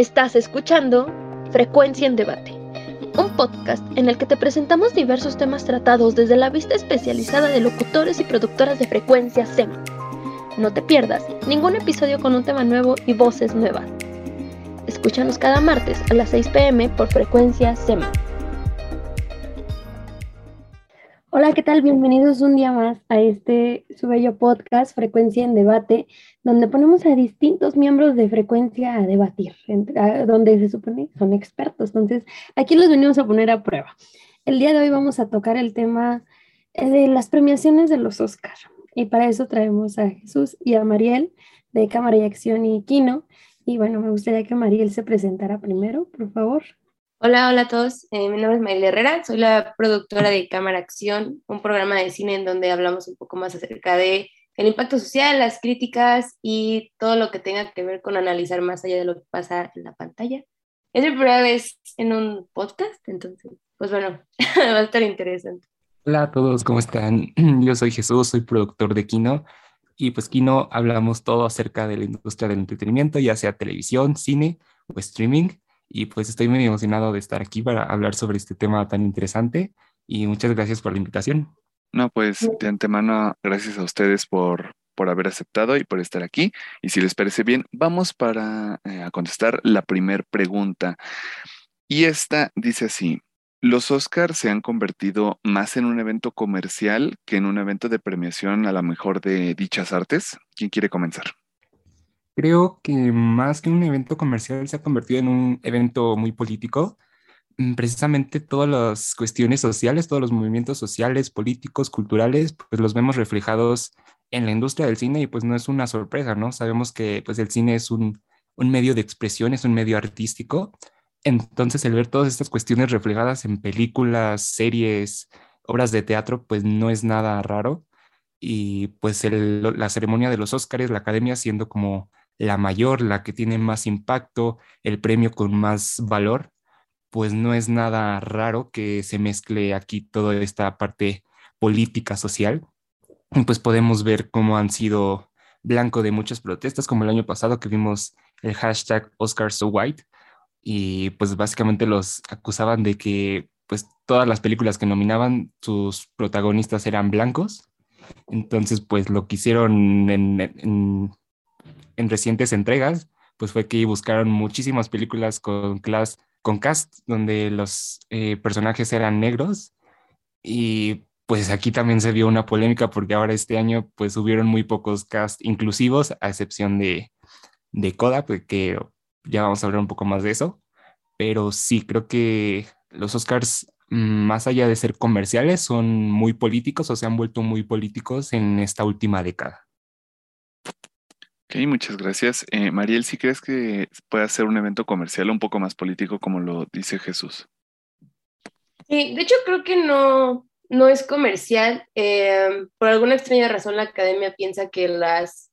Estás escuchando Frecuencia en Debate, un podcast en el que te presentamos diversos temas tratados desde la vista especializada de locutores y productoras de frecuencia SEM. No te pierdas ningún episodio con un tema nuevo y voces nuevas. Escúchanos cada martes a las 6 pm por frecuencia SEM. Hola, ¿qué tal? Bienvenidos un día más a este su bello podcast Frecuencia en Debate, donde ponemos a distintos miembros de Frecuencia a debatir, donde se supone son expertos. Entonces, aquí los venimos a poner a prueba. El día de hoy vamos a tocar el tema eh, de las premiaciones de los Oscar. Y para eso traemos a Jesús y a Mariel de Cámara y Acción y Kino. Y bueno, me gustaría que Mariel se presentara primero, por favor. Hola, hola a todos. Eh, mi nombre es Mayel Herrera, soy la productora de Cámara Acción, un programa de cine en donde hablamos un poco más acerca de el impacto social, las críticas y todo lo que tenga que ver con analizar más allá de lo que pasa en la pantalla. Es mi primera vez en un podcast, entonces, pues bueno, va a estar interesante. Hola a todos, ¿cómo están? Yo soy Jesús, soy productor de Kino y pues Kino hablamos todo acerca de la industria del entretenimiento, ya sea televisión, cine o streaming y pues estoy muy emocionado de estar aquí para hablar sobre este tema tan interesante y muchas gracias por la invitación. No, pues de antemano, gracias a ustedes por, por haber aceptado y por estar aquí. Y si les parece bien, vamos para eh, a contestar la primera pregunta. Y esta dice así, ¿los Oscars se han convertido más en un evento comercial que en un evento de premiación a la mejor de dichas artes? ¿Quién quiere comenzar? Creo que más que un evento comercial se ha convertido en un evento muy político. Mm, precisamente todas las cuestiones sociales, todos los movimientos sociales, políticos, culturales, pues los vemos reflejados en la industria del cine y pues no es una sorpresa, ¿no? Sabemos que pues el cine es un, un medio de expresión, es un medio artístico. Entonces el ver todas estas cuestiones reflejadas en películas, series, obras de teatro, pues no es nada raro. Y pues el, la ceremonia de los Óscares, la academia siendo como la mayor, la que tiene más impacto, el premio con más valor, pues no es nada raro que se mezcle aquí toda esta parte política social. Pues podemos ver cómo han sido blanco de muchas protestas, como el año pasado que vimos el hashtag Oscar y pues básicamente los acusaban de que pues todas las películas que nominaban, sus protagonistas eran blancos. Entonces, pues lo que hicieron en recientes entregas, pues fue que buscaron muchísimas películas con, class, con cast donde los eh, personajes eran negros y pues aquí también se vio una polémica porque ahora este año pues hubieron muy pocos cast inclusivos a excepción de, de Coda, porque pues, ya vamos a hablar un poco más de eso, pero sí creo que los Oscars mm, más allá de ser comerciales son muy políticos o se han vuelto muy políticos en esta última década. Ok, muchas gracias. Eh, Mariel, ¿sí crees que puede ser un evento comercial un poco más político como lo dice Jesús? Sí, de hecho creo que no, no es comercial. Eh, por alguna extraña razón la academia piensa que las,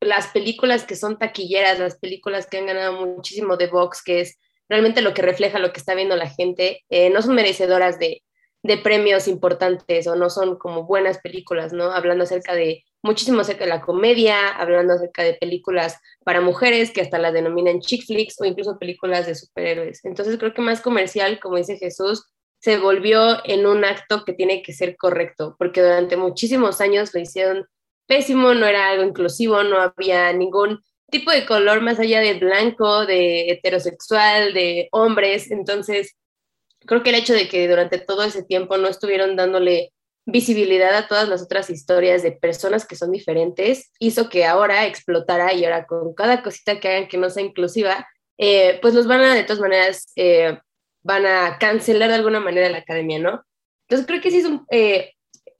las películas que son taquilleras, las películas que han ganado muchísimo de box, que es realmente lo que refleja lo que está viendo la gente, eh, no son merecedoras de, de premios importantes o no son como buenas películas, ¿no? Hablando acerca de muchísimo acerca de la comedia, hablando acerca de películas para mujeres que hasta las denominan chick flicks o incluso películas de superhéroes. Entonces creo que más comercial, como dice Jesús, se volvió en un acto que tiene que ser correcto, porque durante muchísimos años lo hicieron pésimo, no era algo inclusivo, no había ningún tipo de color más allá de blanco, de heterosexual, de hombres. Entonces, creo que el hecho de que durante todo ese tiempo no estuvieron dándole visibilidad a todas las otras historias de personas que son diferentes, hizo que ahora explotara y ahora con cada cosita que hagan que no sea inclusiva, eh, pues los van a, de todas maneras, eh, van a cancelar de alguna manera la academia, ¿no? Entonces creo que sí es un, eh,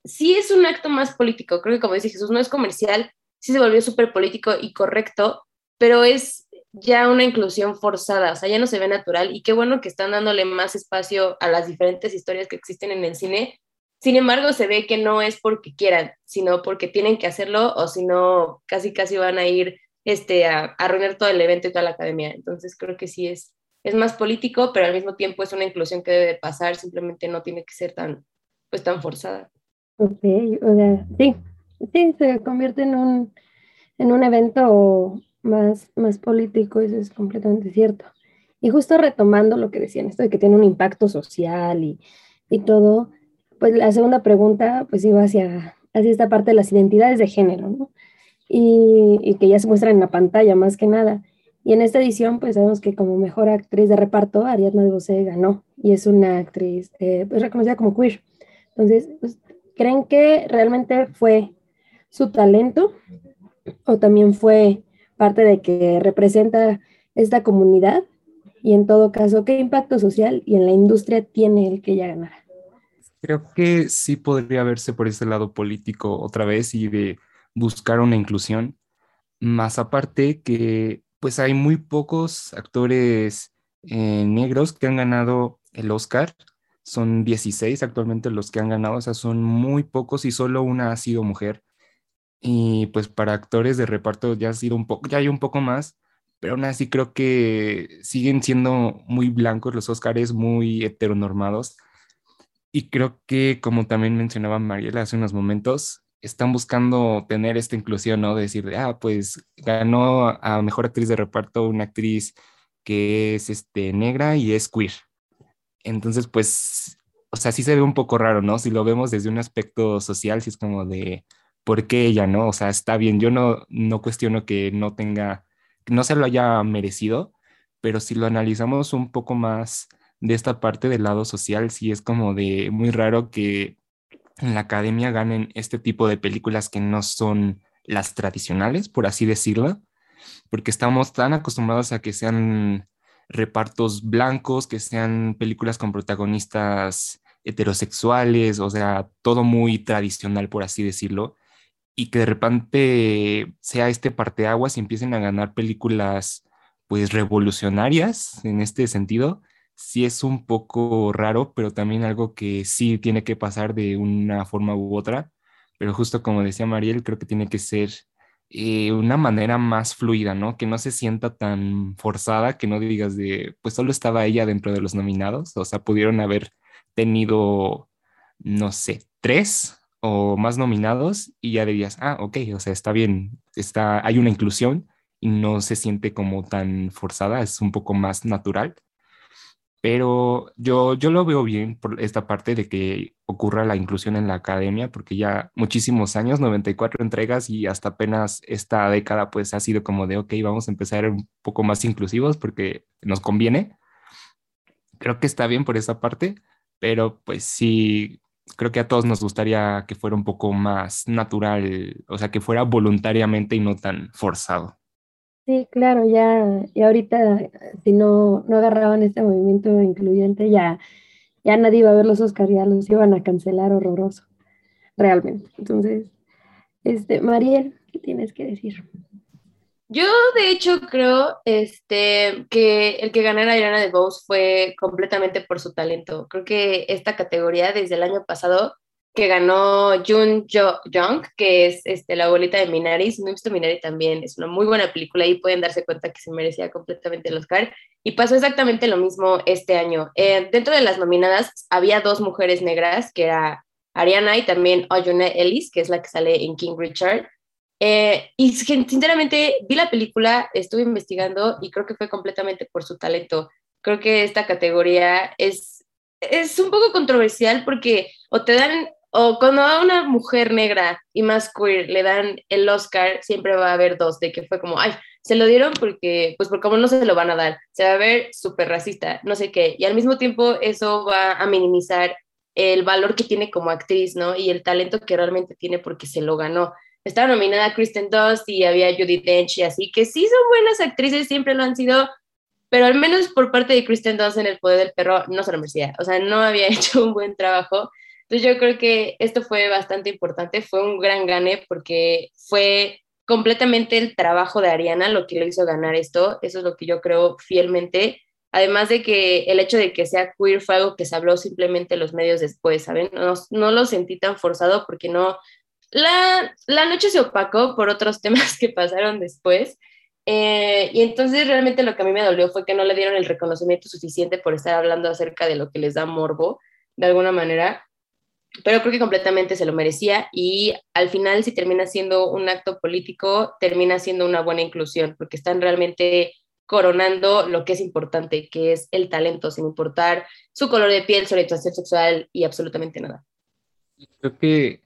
sí es un acto más político, creo que como dice Jesús, no es comercial, sí se volvió súper político y correcto, pero es ya una inclusión forzada, o sea, ya no se ve natural y qué bueno que están dándole más espacio a las diferentes historias que existen en el cine, sin embargo, se ve que no es porque quieran, sino porque tienen que hacerlo o si no, casi casi van a ir este, a, arruinar todo el evento y toda la academia. Entonces creo que sí es, es más político, pero al mismo tiempo es una inclusión que debe pasar, simplemente no tiene que ser tan, pues, tan forzada. Ok, o sea, sí, sí, se convierte en un, en un evento más, más político, eso es completamente cierto. Y justo retomando lo que decían, esto de que tiene un impacto social y, y todo, pues la segunda pregunta pues iba hacia, hacia esta parte de las identidades de género, ¿no? Y, y, que ya se muestran en la pantalla más que nada. Y en esta edición pues sabemos que como mejor actriz de reparto Ariadna DeBose ganó y es una actriz eh, pues reconocida como queer. Entonces, pues, ¿creen que realmente fue su talento o también fue parte de que representa esta comunidad? Y en todo caso, ¿qué impacto social y en la industria tiene el que ella ganara? Creo que sí podría verse por ese lado político otra vez y de buscar una inclusión. Más aparte que pues hay muy pocos actores eh, negros que han ganado el Oscar. Son 16 actualmente los que han ganado, o sea, son muy pocos y solo una ha sido mujer. Y pues para actores de reparto ya ha sido un poco, ya hay un poco más, pero aún así creo que siguen siendo muy blancos los Oscars, muy heteronormados. Y creo que, como también mencionaba Mariela hace unos momentos, están buscando tener esta inclusión, ¿no? De decir, ah, pues ganó a mejor actriz de reparto una actriz que es este, negra y es queer. Entonces, pues, o sea, sí se ve un poco raro, ¿no? Si lo vemos desde un aspecto social, sí es como de, ¿por qué ella, no? O sea, está bien, yo no, no cuestiono que no tenga, no se lo haya merecido, pero si lo analizamos un poco más de esta parte del lado social, sí es como de muy raro que en la academia ganen este tipo de películas que no son las tradicionales, por así decirlo, porque estamos tan acostumbrados a que sean repartos blancos, que sean películas con protagonistas heterosexuales, o sea, todo muy tradicional, por así decirlo, y que de repente sea este parteaguas y empiecen a ganar películas pues revolucionarias en este sentido, sí es un poco raro, pero también algo que sí tiene que pasar de una forma u otra. Pero justo como decía Mariel, creo que tiene que ser eh, una manera más fluida, ¿no? Que no se sienta tan forzada, que no digas de, pues solo estaba ella dentro de los nominados, o sea, pudieron haber tenido, no sé, tres o más nominados y ya dirías, ah, ok, o sea, está bien, está, hay una inclusión y no se siente como tan forzada, es un poco más natural pero yo, yo lo veo bien por esta parte de que ocurra la inclusión en la academia, porque ya muchísimos años, 94 entregas y hasta apenas esta década pues ha sido como de, ok, vamos a empezar un poco más inclusivos porque nos conviene. Creo que está bien por esa parte, pero pues sí, creo que a todos nos gustaría que fuera un poco más natural, o sea, que fuera voluntariamente y no tan forzado. Sí, claro, ya, y ahorita si no, no agarraban este movimiento incluyente, ya, ya nadie iba a ver los Oscars, ya los iban a cancelar horroroso, realmente. Entonces, este, Mariel, ¿qué tienes que decir? Yo, de hecho, creo este, que el que ganara Ariana DeBose fue completamente por su talento. Creo que esta categoría desde el año pasado que ganó Jun jo Jung, que es este, la abuelita de Minari. Si no he visto Minari también, es una muy buena película y pueden darse cuenta que se merecía completamente el Oscar. Y pasó exactamente lo mismo este año. Eh, dentro de las nominadas había dos mujeres negras, que era Ariana y también Oyone Ellis, que es la que sale en King Richard. Eh, y sinceramente vi la película, estuve investigando y creo que fue completamente por su talento. Creo que esta categoría es, es un poco controversial porque o te dan o cuando a una mujer negra y más queer le dan el Oscar, siempre va a haber dos, de que fue como, ay, se lo dieron porque, pues por cómo no se lo van a dar, se va a ver súper racista, no sé qué, y al mismo tiempo eso va a minimizar el valor que tiene como actriz, ¿no? Y el talento que realmente tiene porque se lo ganó. Estaba nominada Kristen Dunst y había Judy Dench y así, que sí son buenas actrices, siempre lo han sido, pero al menos por parte de Kristen Dunst en El Poder del Perro no se lo merecía, o sea, no había hecho un buen trabajo. Entonces yo creo que esto fue bastante importante, fue un gran gane porque fue completamente el trabajo de Ariana lo que lo hizo ganar esto, eso es lo que yo creo fielmente, además de que el hecho de que sea queer fue algo que se habló simplemente los medios después, ¿saben? No, no lo sentí tan forzado porque no, la, la noche se opacó por otros temas que pasaron después. Eh, y entonces realmente lo que a mí me dolió fue que no le dieron el reconocimiento suficiente por estar hablando acerca de lo que les da morbo, de alguna manera pero creo que completamente se lo merecía y al final si termina siendo un acto político, termina siendo una buena inclusión, porque están realmente coronando lo que es importante, que es el talento, sin importar su color de piel, su orientación sexual y absolutamente nada. Creo que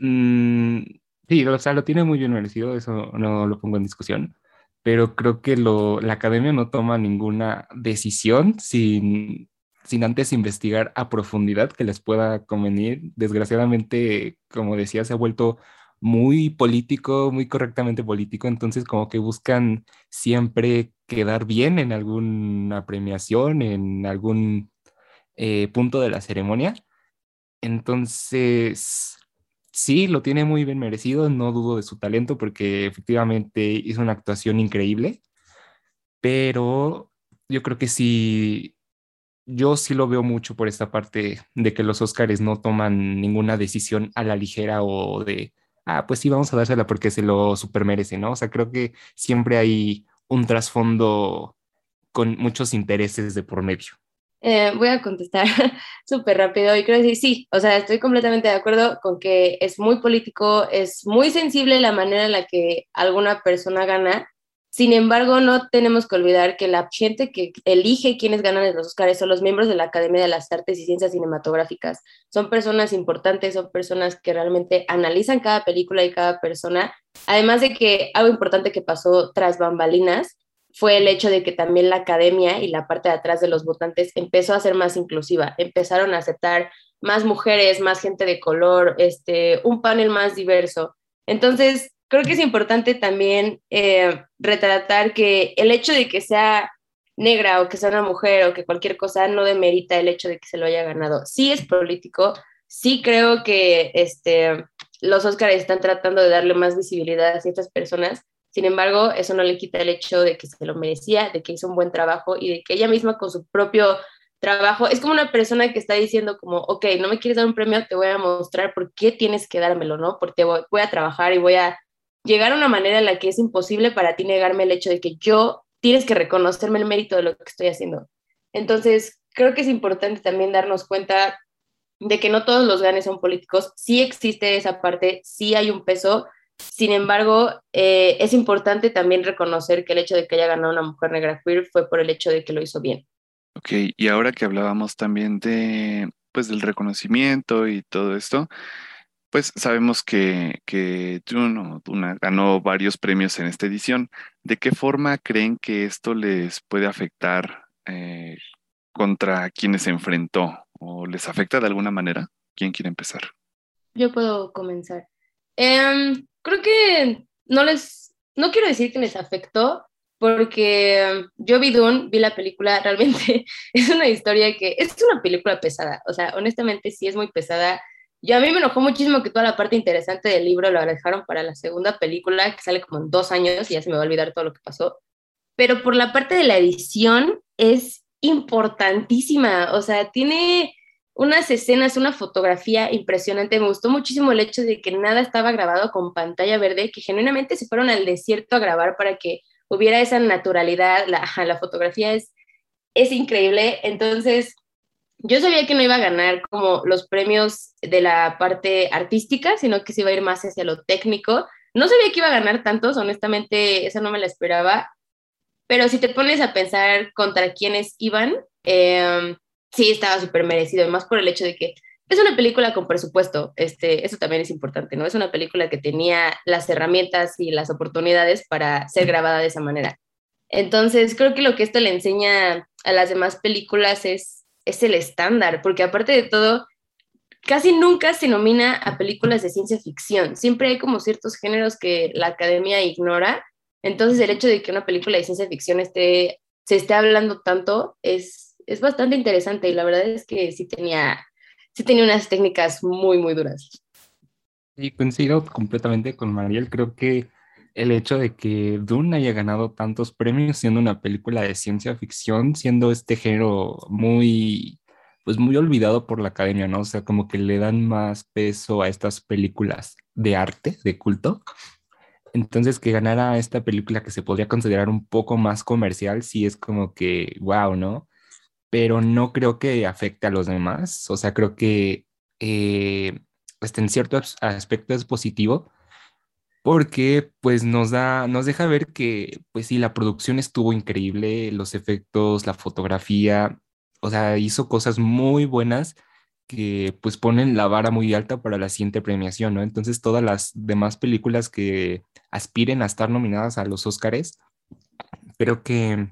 mm, sí, o sea, lo tiene muy bien merecido, eso no lo pongo en discusión, pero creo que lo, la academia no toma ninguna decisión sin, sin antes investigar a profundidad que les pueda convenir. Desgraciadamente, como decía, se ha vuelto muy político, muy correctamente político, entonces como que buscan siempre quedar bien en alguna premiación, en algún eh, punto de la ceremonia. Entonces, sí, lo tiene muy bien merecido, no dudo de su talento porque efectivamente hizo una actuación increíble, pero yo creo que sí, yo sí lo veo mucho por esta parte de que los Óscares no toman ninguna decisión a la ligera o de ah, pues sí, vamos a dársela porque se lo super merece, ¿no? O sea, creo que siempre hay un trasfondo con muchos intereses de por medio. Eh, voy a contestar súper rápido y quiero decir, sí, o sea, estoy completamente de acuerdo con que es muy político, es muy sensible la manera en la que alguna persona gana sin embargo, no tenemos que olvidar que la gente que elige quienes ganan los Oscars son los miembros de la Academia de las Artes y Ciencias Cinematográficas. Son personas importantes, son personas que realmente analizan cada película y cada persona. Además de que algo importante que pasó tras bambalinas fue el hecho de que también la academia y la parte de atrás de los votantes empezó a ser más inclusiva. Empezaron a aceptar más mujeres, más gente de color, este, un panel más diverso. Entonces, creo que es importante también eh, retratar que el hecho de que sea negra o que sea una mujer o que cualquier cosa no demerita el hecho de que se lo haya ganado. Sí es político, sí creo que este, los Óscares están tratando de darle más visibilidad a ciertas personas, sin embargo, eso no le quita el hecho de que se lo merecía, de que hizo un buen trabajo y de que ella misma con su propio trabajo, es como una persona que está diciendo como, ok, no me quieres dar un premio, te voy a mostrar por qué tienes que dármelo, ¿no? Porque voy a trabajar y voy a llegar a una manera en la que es imposible para ti negarme el hecho de que yo tienes que reconocerme el mérito de lo que estoy haciendo. Entonces, creo que es importante también darnos cuenta de que no todos los ganes son políticos, sí existe esa parte, sí hay un peso, sin embargo, eh, es importante también reconocer que el hecho de que haya ganado una mujer negra queer fue por el hecho de que lo hizo bien. Ok, y ahora que hablábamos también de, pues, del reconocimiento y todo esto, pues sabemos que, que Duna ganó varios premios en esta edición. ¿De qué forma creen que esto les puede afectar eh, contra quienes se enfrentó? ¿O les afecta de alguna manera? ¿Quién quiere empezar? Yo puedo comenzar. Em, creo que no les, no quiero decir que les afectó, porque yo vi Dune, vi la película, realmente es una historia que es una película pesada, o sea, honestamente sí es muy pesada y a mí me enojó muchísimo que toda la parte interesante del libro lo dejaron para la segunda película, que sale como en dos años y ya se me va a olvidar todo lo que pasó. Pero por la parte de la edición es importantísima, o sea, tiene unas escenas, una fotografía impresionante. Me gustó muchísimo el hecho de que nada estaba grabado con pantalla verde, que genuinamente se fueron al desierto a grabar para que hubiera esa naturalidad. La, la fotografía es, es increíble. Entonces, yo sabía que no iba a ganar como los premios de la parte artística, sino que se iba a ir más hacia lo técnico. No sabía que iba a ganar tantos, honestamente, eso no me la esperaba. Pero si te pones a pensar contra quiénes iban, em, sí estaba súper merecido, más por el hecho de que es una película con presupuesto, este, eso también es importante, ¿no? Es una película que tenía las herramientas y las oportunidades para ser grabada de esa manera. Entonces, creo que lo que esto le enseña a las demás películas es es el estándar, porque aparte de todo, casi nunca se nomina a películas de ciencia ficción. Siempre hay como ciertos géneros que la academia ignora. Entonces, el hecho de que una película de ciencia ficción esté, se esté hablando tanto es, es bastante interesante y la verdad es que sí tenía, sí tenía unas técnicas muy, muy duras. Sí, coincido completamente con Mariel. Creo que el hecho de que Dune haya ganado tantos premios siendo una película de ciencia ficción, siendo este género muy, pues muy olvidado por la academia, ¿no? O sea, como que le dan más peso a estas películas de arte, de culto. Entonces, que ganara esta película que se podría considerar un poco más comercial, sí es como que, wow, ¿no? Pero no creo que afecte a los demás. O sea, creo que eh, este, en cierto aspecto es positivo porque pues nos da, nos deja ver que pues sí, la producción estuvo increíble, los efectos, la fotografía, o sea, hizo cosas muy buenas que pues ponen la vara muy alta para la siguiente premiación, ¿no? Entonces todas las demás películas que aspiren a estar nominadas a los Óscares, creo que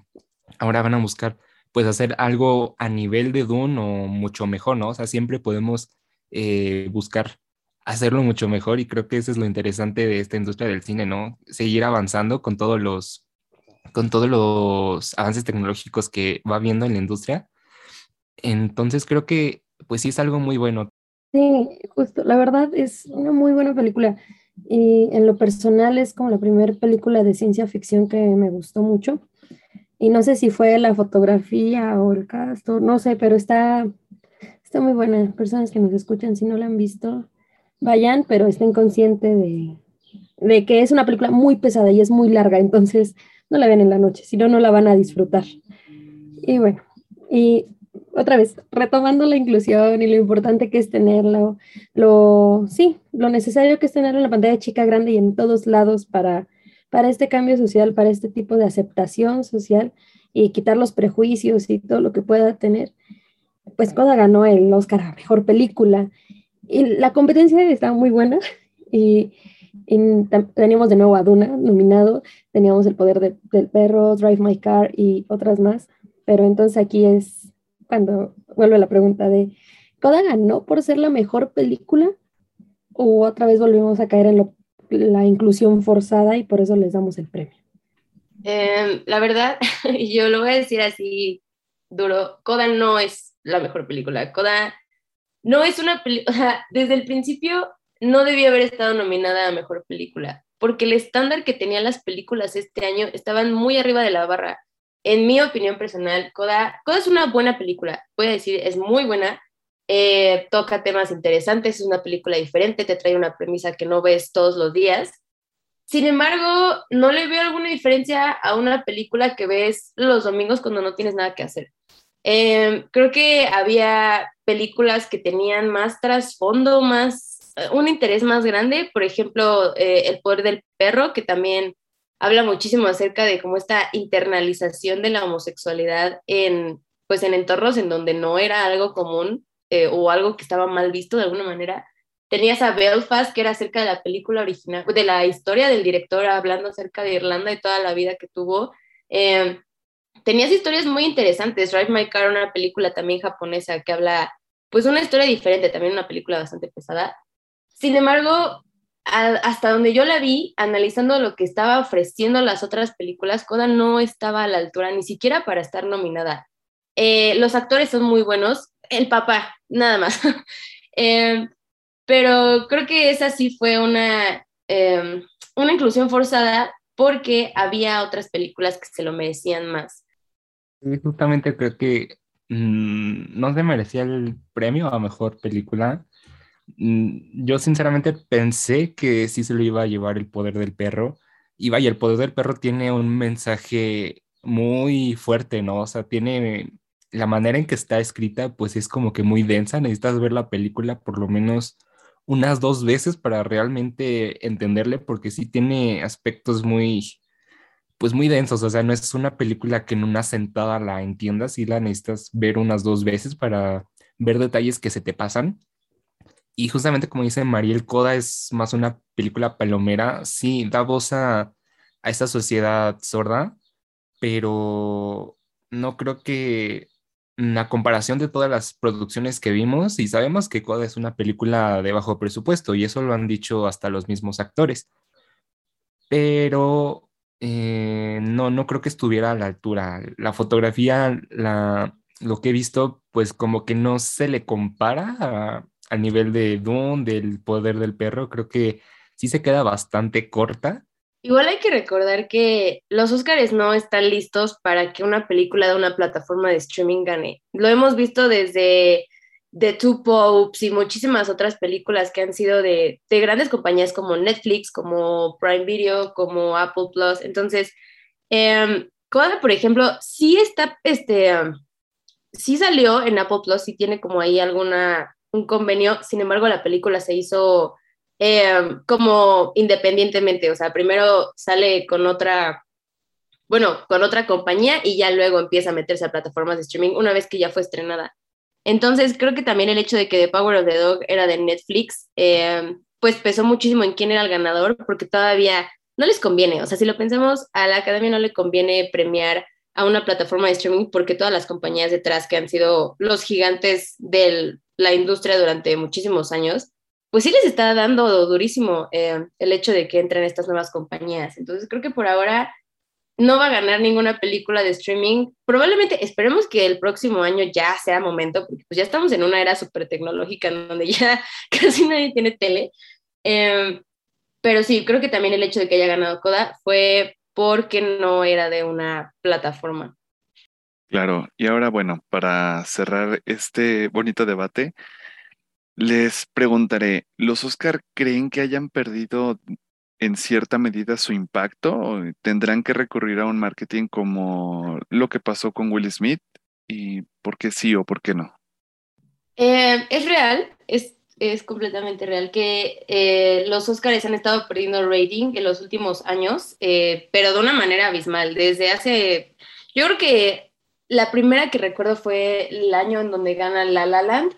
ahora van a buscar pues hacer algo a nivel de Dune o mucho mejor, ¿no? O sea, siempre podemos eh, buscar hacerlo mucho mejor y creo que eso es lo interesante de esta industria del cine, ¿no? Seguir avanzando con todos los, con todos los avances tecnológicos que va viendo en la industria. Entonces creo que pues sí es algo muy bueno. Sí, justo, la verdad es una muy buena película y en lo personal es como la primera película de ciencia ficción que me gustó mucho y no sé si fue la fotografía o el cast, no sé, pero está, está muy buena. Personas que nos escuchan, si no la han visto, vayan, pero estén conscientes de, de que es una película muy pesada y es muy larga, entonces no la ven en la noche, si no, no la van a disfrutar. Y bueno, y otra vez, retomando la inclusión y lo importante que es tenerlo, lo, sí, lo necesario que es tenerlo en la pantalla chica, grande y en todos lados para, para este cambio social, para este tipo de aceptación social y quitar los prejuicios y todo lo que pueda tener. Pues Coda ganó el Oscar a Mejor Película y la competencia está muy buena y, teníamos de nuevo a Duna nominado, teníamos El Poder del Perro, Drive My Car y otras más, pero entonces aquí es cuando vuelve la pregunta de, ¿Coda ganó por ser la mejor película? ¿O otra vez volvemos a caer en la inclusión forzada y por eso les damos el premio? Em, la verdad, yo lo voy a decir así duro, Coda no es la mejor película. Coda no es una película, desde el principio no debió haber estado nominada a mejor película, porque el estándar que tenían las películas este año estaban muy arriba de la barra en mi opinión personal, Coda, Coda es una buena película, voy a decir, es muy buena, eh, toca temas interesantes, es una película diferente, te trae una premisa que no ves todos los días. Sin embargo, no le veo alguna diferencia a una película que ves los domingos cuando no tienes nada que hacer. Em, creo que había películas que tenían más trasfondo, más, un interés más grande, por ejemplo, eh, El poder del perro, que también habla muchísimo acerca de cómo esta internalización de la homosexualidad en, pues en entornos en donde no era algo común eh, o algo que estaba mal visto de alguna manera. Tenías a Belfast, que era acerca de la película original, de la historia del director, hablando acerca de Irlanda y toda la vida que tuvo. Eh, tenías historias muy interesantes. Drive My Car, una película también japonesa que habla, pues una historia diferente, también una película bastante pesada. Sin embargo, hasta donde yo la vi, analizando lo que estaba ofreciendo las otras películas, Coda no estaba a la altura ni siquiera para estar nominada. Eh, los actores son muy buenos, el papá, nada más. Em, pero creo que esa sí fue una, em, una inclusión forzada porque había otras películas que se lo merecían más. justamente creo que mm, no se merecía el premio a mejor película Mm, yo sinceramente pensé que sí se lo iba a llevar el poder del perro. Y vaya, el poder del perro tiene un mensaje muy fuerte, ¿no? O sea, tiene la manera en que está escrita, pues es como que muy densa. Necesitas ver la película por lo menos unas dos veces para realmente entenderle, porque sí tiene aspectos muy, pues muy densos. O sea, no es una película que en una sentada la entiendas y la necesitas ver unas dos veces para ver detalles que se te pasan. Y justamente como dice Mariel Coda, es más una película palomera. Sí, da voz a, a esta sociedad sorda, pero no creo que la comparación de todas las producciones que vimos, y sabemos que Coda es una película de bajo presupuesto, y eso lo han dicho hasta los mismos actores, pero eh, no, no creo que estuviera a la altura. La fotografía, la, lo que he visto, pues como que no se le compara a, a nivel de Dune, del poder del perro, creo que sí se queda bastante corta. Igual hay que recordar que los Oscars no están listos para que una película de una plataforma de streaming gane. Lo hemos visto desde The Two Popes y muchísimas otras películas que han sido de, de grandes compañías como Netflix, como Prime Video, como Apple Plus. Entonces, eh, por ejemplo, sí está, este, sí salió en Apple Plus, sí tiene como ahí alguna un convenio, sin embargo la película se hizo eh, como independientemente, o sea, primero sale con otra, bueno, con otra compañía y ya luego empieza a meterse a plataformas de streaming una vez que ya fue estrenada. Entonces, creo que también el hecho de que The Power of the Dog era de Netflix, eh, pues pesó muchísimo en quién era el ganador, porque todavía no les conviene, o sea, si lo pensamos, a la academia no le conviene premiar a una plataforma de streaming porque todas las compañías detrás que han sido los gigantes de la industria durante muchísimos años, pues sí les está dando durísimo eh, el hecho de que entren estas nuevas compañías. Entonces creo que por ahora no va a ganar ninguna película de streaming. Probablemente esperemos que el próximo año ya sea momento, porque pues ya estamos en una era súper tecnológica donde ya casi nadie tiene tele. Eh, pero sí, creo que también el hecho de que haya ganado Coda fue porque no era de una plataforma. Claro, y ahora bueno, para cerrar este bonito debate, les preguntaré, ¿los Oscar creen que hayan perdido en cierta medida su impacto? ¿O ¿Tendrán que recurrir a un marketing como lo que pasó con Will Smith? ¿Y por qué sí o por qué no? Eh, es real, es, es, completamente real que eh, los Oscars han estado perdiendo rating en los últimos años, eh, pero de una manera abismal. Desde hace, yo creo que la primera que recuerdo fue el año en donde gana La La Land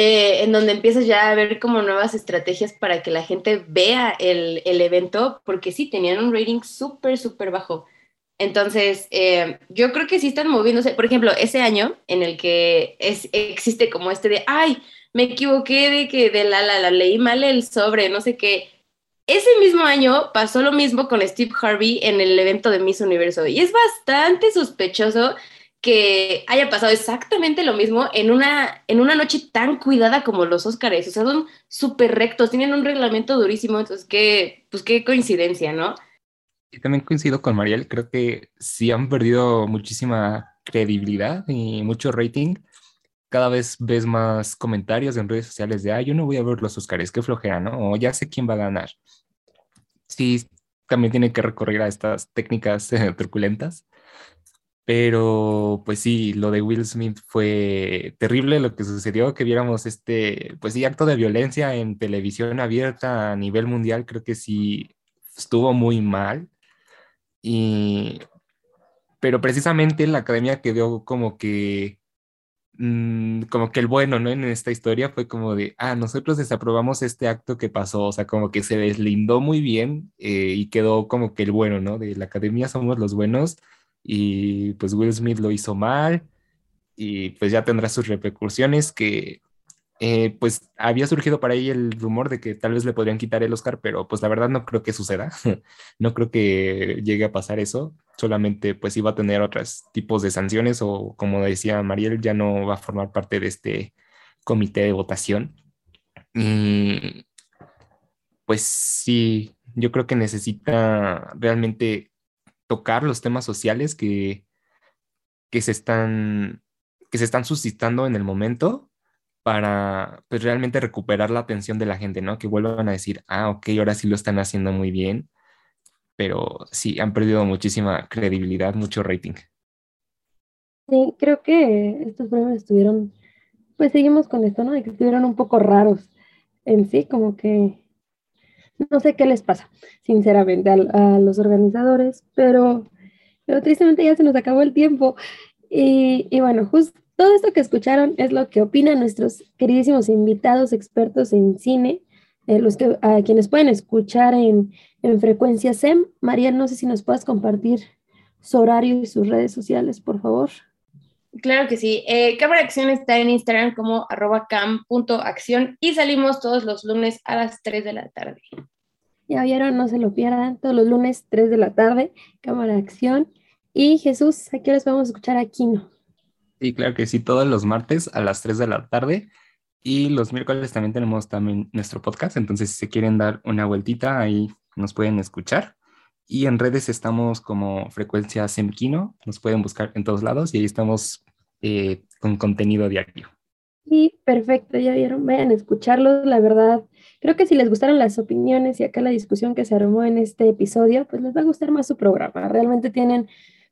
eh, en donde empiezas ya a ver como nuevas estrategias para que la gente vea el, el evento, porque sí, tenían un rating súper, súper bajo. Entonces, eh, yo creo que sí están moviéndose. Por ejemplo, ese año en el que es, existe como este de, ay, me equivoqué de que de la, la, la leí mal el sobre, no sé qué. Ese mismo año pasó lo mismo con Steve Harvey en el evento de Miss Universo y es bastante sospechoso que haya pasado exactamente lo mismo en una, en una noche tan cuidada como los Óscares. O sea, son súper rectos, tienen un reglamento durísimo, entonces qué, pues qué coincidencia, ¿no? Y también coincido con Mariel, creo que sí han perdido muchísima credibilidad y mucho rating. Cada vez ves más comentarios en redes sociales de, ah, yo no voy a ver los Óscares, qué flojera, ¿no? O ya sé quién va a ganar. Sí, también tiene que recurrir a estas técnicas truculentas pero pues sí, lo de Will Smith fue terrible lo que sucedió, que viéramos este, pues sí, acto de violencia en televisión abierta a nivel mundial, creo que sí estuvo muy mal. Y, pero precisamente la academia quedó como que, mm, como que el bueno, ¿no? En esta historia fue como de, ah, nosotros desaprobamos este acto que pasó, o sea, como que se deslindó muy bien eh, y quedó como que el bueno, ¿no? De la academia somos los buenos y pues Will Smith lo hizo mal y pues ya tendrá sus repercusiones que eh, pues había surgido para ahí el rumor de que tal vez le podrían quitar el Oscar, pero pues la verdad no creo que suceda, no creo que llegue a pasar eso, solamente pues iba a tener otros tipos de sanciones o como decía Mariel, ya no va a formar parte de este comité de votación. Y pues sí, yo creo que necesita realmente tocar los temas sociales que, que, se, están, que se están suscitando en el momento para pues, realmente recuperar la atención de la gente, ¿no? Que vuelvan a decir, ah, ok, ahora sí lo están haciendo muy bien, pero sí, han perdido muchísima credibilidad, mucho rating. Sí, creo que estos premios estuvieron, pues seguimos con esto, ¿no? De que estuvieron un poco raros en sí, como que no sé qué les pasa, sinceramente, a, los organizadores, pero, pero tristemente ya se nos acabó el tiempo. Y, bueno, justo todo esto que escucharon es lo que opinan nuestros queridísimos invitados expertos en cine, eh, los que, a quienes pueden escuchar en, en frecuencia SEM. María, no sé si nos puedas compartir su horario y sus redes sociales, por favor. Claro que sí. Eh, Cámara de Acción está en Instagram como arroba cam.acción y salimos todos los lunes a las 3 de la tarde. Ya vieron, no se lo pierdan, todos los lunes 3 de la tarde, Cámara de Acción. Y Jesús, aquí les vamos a escuchar aquí, ¿no? Sí, claro que sí, todos los martes a las 3 de la tarde. Y los miércoles también tenemos también nuestro podcast, entonces si se quieren dar una vueltita, ahí nos pueden escuchar. Y en redes estamos como Frecuencia Semquino, nos pueden buscar en todos lados y ahí estamos eh, con contenido diario. Sí, perfecto, ya vieron, vayan a escucharlos, la verdad. Creo que si les gustaron las opiniones y acá la discusión que se armó en este episodio, pues les va a gustar más su programa. Realmente tienen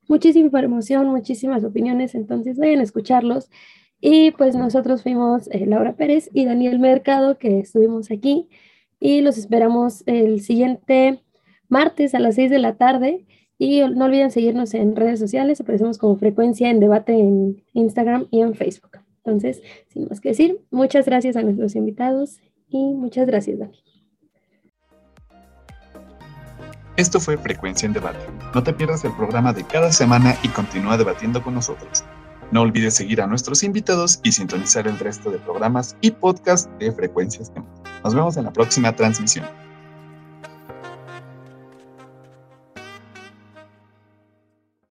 muchísima información, muchísimas opiniones, entonces vayan a escucharlos. Y pues nosotros fuimos eh, Laura Pérez y Daniel Mercado, que estuvimos aquí y los esperamos el siguiente martes a las 6 de la tarde. Y no olviden seguirnos en redes sociales, aparecemos como frecuencia en debate en Instagram y en Facebook. Entonces, sin más que decir, muchas gracias a nuestros invitados y muchas gracias, Dani. Esto fue Frecuencia en Debate. No te pierdas el programa de cada semana y continúa debatiendo con nosotros. No olvides seguir a nuestros invitados y sintonizar el resto de programas y podcasts de Frecuencias Nos vemos en la próxima transmisión.